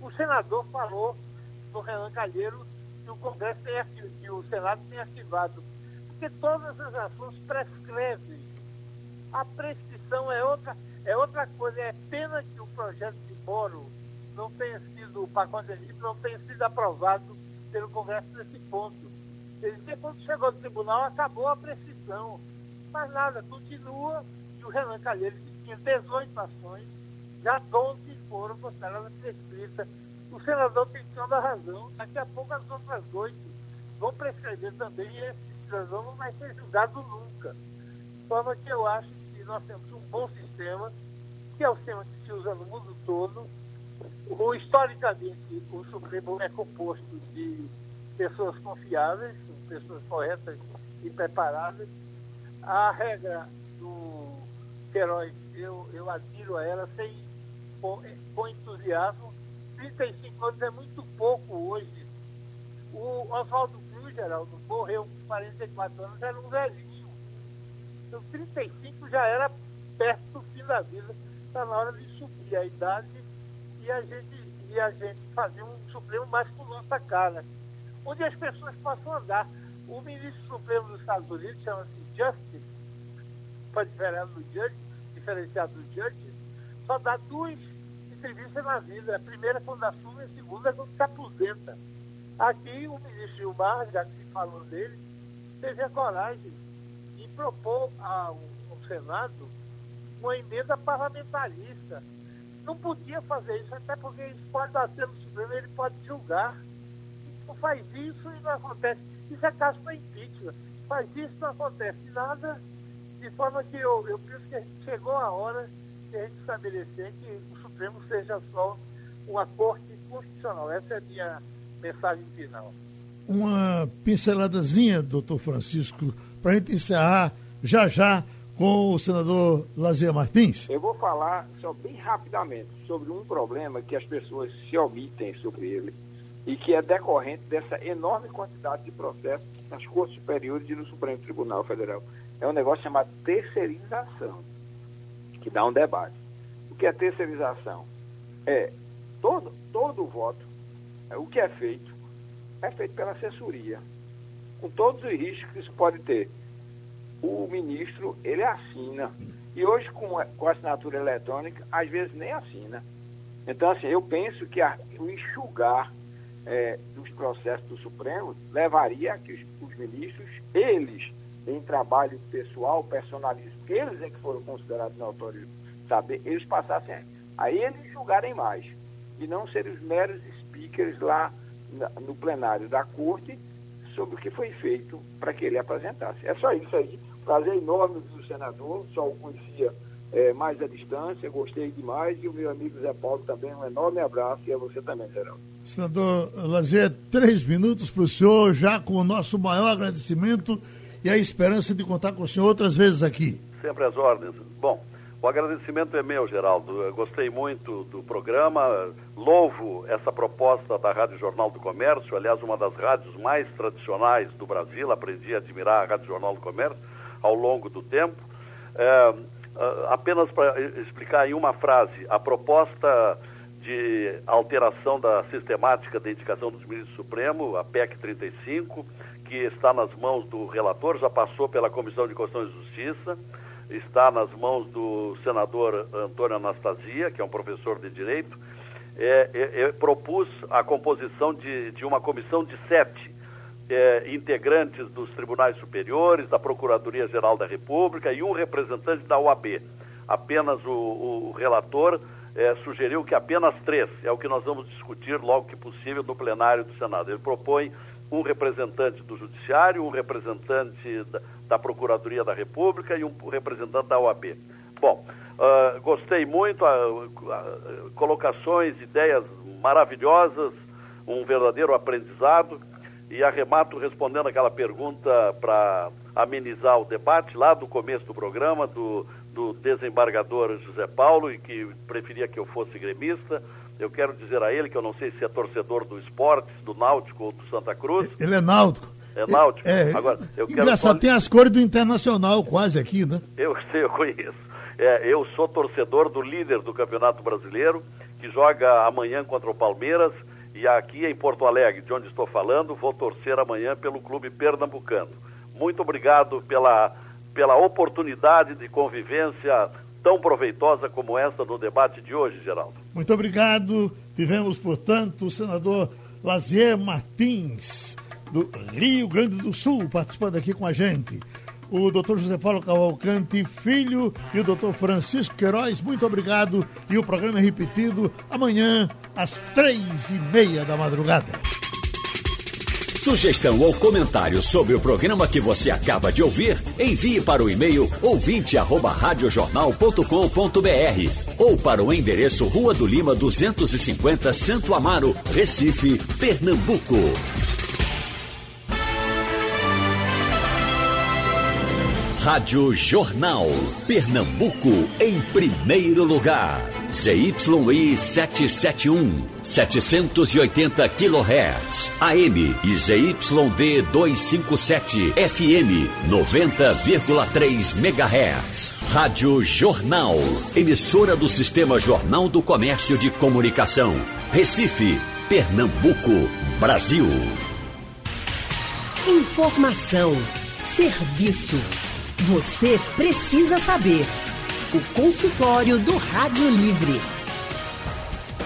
O senador falou no Renan Calheiro que o Congresso tem que o Senado tem arquivado. Porque todas as ações prescrevem. A prescrição é outra, é outra coisa. É pena que o projeto de Moro não tenha sido, o pacote de não tenha sido aprovado pelo Congresso nesse ponto. Ele disse quando chegou no tribunal acabou a prescrição. Mas nada, continua e o Renan Calheiros, que tinha 18 ações, já 12 foram consideradas prescritas. O senador tem toda a razão. Daqui a pouco as outras oito vão prescrever também e esse cidadão não vai ser julgado nunca. De forma que eu acho que nós temos um bom sistema, que é o sistema que se usa no mundo todo. O, historicamente, o Supremo é composto de pessoas confiáveis, pessoas corretas e preparadas. A regra do Queiroz, eu, eu admiro a ela sem, com, com entusiasmo. 35 anos é muito pouco hoje. O Oswaldo Cruz, Geraldo, morreu com 44 anos, era um velhinho. Então, 35 já era perto do fim da vida. Está na hora de subir a idade e a gente, e a gente fazer um Supremo mais com nossa cara. Onde as pessoas possam andar. O ministro Supremo dos Estados Unidos chama-se Justice, para diferenciar do Judge, diferenciado do Judge, só dá duas entrevistas na vida. A primeira quando assume, a segunda quando se aposenta. Aqui o ministro Gilmar, já que se falou dele, teve a coragem de propor ao, ao Senado uma emenda parlamentarista. Não podia fazer isso, até porque ele pode dar no Supremo, ele pode julgar. Não faz isso e não acontece. Isso é caso para impeachment. Faz isso não acontece nada, de forma que eu, eu penso que chegou a hora de a gente estabelecer que o Supremo seja só uma corte constitucional. Essa é a minha mensagem final. Uma pinceladazinha, doutor Francisco, para a gente encerrar já já com o senador Lazier Martins. Eu vou falar só bem rapidamente sobre um problema que as pessoas se omitem sobre ele e que é decorrente dessa enorme quantidade de processos nas Cortes Superiores e no Supremo Tribunal Federal. É um negócio chamado terceirização, que dá um debate. O que é terceirização? É todo, todo o voto, é, o que é feito, é feito pela assessoria, com todos os riscos que isso pode ter. O ministro, ele assina. E hoje, com, com assinatura eletrônica, às vezes nem assina. Então, assim, eu penso que a, o enxugar é, dos processos do Supremo levaria a que os, os, ministros, eles, em trabalho pessoal, personalístico, que eles é que foram considerados notórios, saber, eles passassem a eles julgarem mais e não serem os meros speakers lá na, no plenário da corte sobre o que foi feito para que ele apresentasse. É só isso aí. Prazer enorme do senador, só o conhecia é, mais à distância, gostei demais. E o meu amigo Zé Paulo também, um enorme abraço e a você também, Geraldo. Senador Lazer, três minutos para o senhor, já com o nosso maior agradecimento e a esperança de contar com o senhor outras vezes aqui. Sempre às ordens. Bom, o agradecimento é meu, Geraldo. Eu gostei muito do programa, louvo essa proposta da Rádio Jornal do Comércio, aliás, uma das rádios mais tradicionais do Brasil. Aprendi a admirar a Rádio Jornal do Comércio ao longo do tempo. É, apenas para explicar em uma frase, a proposta de alteração da sistemática da indicação dos ministros do Supremo, a PEC 35, que está nas mãos do relator, já passou pela Comissão de Constituição e Justiça, está nas mãos do senador Antônio Anastasia, que é um professor de Direito, é, é, é, propus a composição de, de uma comissão de sete é, integrantes dos tribunais superiores, da Procuradoria-Geral da República e um representante da OAB. Apenas o, o relator é, sugeriu que apenas três, é o que nós vamos discutir logo que possível no plenário do Senado. Ele propõe um representante do Judiciário, um representante da, da Procuradoria da República e um representante da OAB. Bom, uh, gostei muito, uh, uh, colocações, ideias maravilhosas, um verdadeiro aprendizado. E arremato respondendo aquela pergunta para amenizar o debate lá do começo do programa, do, do desembargador José Paulo, e que preferia que eu fosse gremista. Eu quero dizer a ele que eu não sei se é torcedor do esporte, do Náutico ou do Santa Cruz. Ele é náutico. É náutico. É, Agora, eu engraçado, quero... tem as cores do Internacional quase aqui, né? Eu sei, eu conheço. É, eu sou torcedor do líder do Campeonato Brasileiro, que joga amanhã contra o Palmeiras, e aqui em Porto Alegre, de onde estou falando, vou torcer amanhã pelo clube pernambucano. Muito obrigado pela, pela oportunidade de convivência tão proveitosa como esta no debate de hoje, Geraldo. Muito obrigado. Tivemos, portanto, o senador Lazier Martins, do Rio Grande do Sul, participando aqui com a gente. O doutor José Paulo Cavalcante Filho e o doutor Francisco Queiroz, muito obrigado. E o programa é repetido amanhã, às três e meia da madrugada. Sugestão ou comentário sobre o programa que você acaba de ouvir, envie para o e-mail ouvinte@radiojornal.com.br ou para o endereço Rua do Lima 250, Santo Amaro, Recife, Pernambuco. Rádio Jornal. Pernambuco em primeiro lugar. ZYI 771, 780 kHz. AM e ZYD 257, FM 90,3 MHz. Rádio Jornal. Emissora do Sistema Jornal do Comércio de Comunicação. Recife, Pernambuco, Brasil. Informação. Serviço. Você precisa saber. O consultório do Rádio Livre.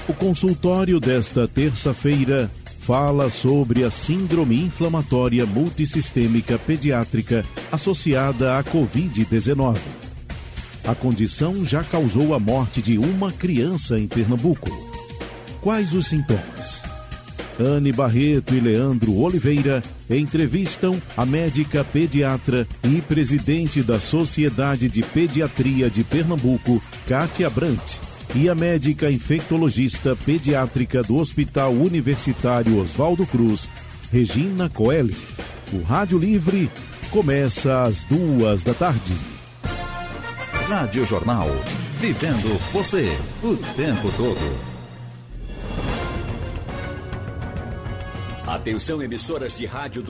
O consultório desta terça-feira fala sobre a Síndrome Inflamatória Multissistêmica Pediátrica associada à Covid-19. A condição já causou a morte de uma criança em Pernambuco. Quais os sintomas? Anne Barreto e Leandro Oliveira entrevistam a médica pediatra e presidente da Sociedade de Pediatria de Pernambuco, Kátia Brandt, e a médica infectologista pediátrica do Hospital Universitário Oswaldo Cruz, Regina Coelho. O Rádio Livre começa às duas da tarde. Rádio Jornal. Vivendo você o tempo todo. Atenção, emissoras de rádio do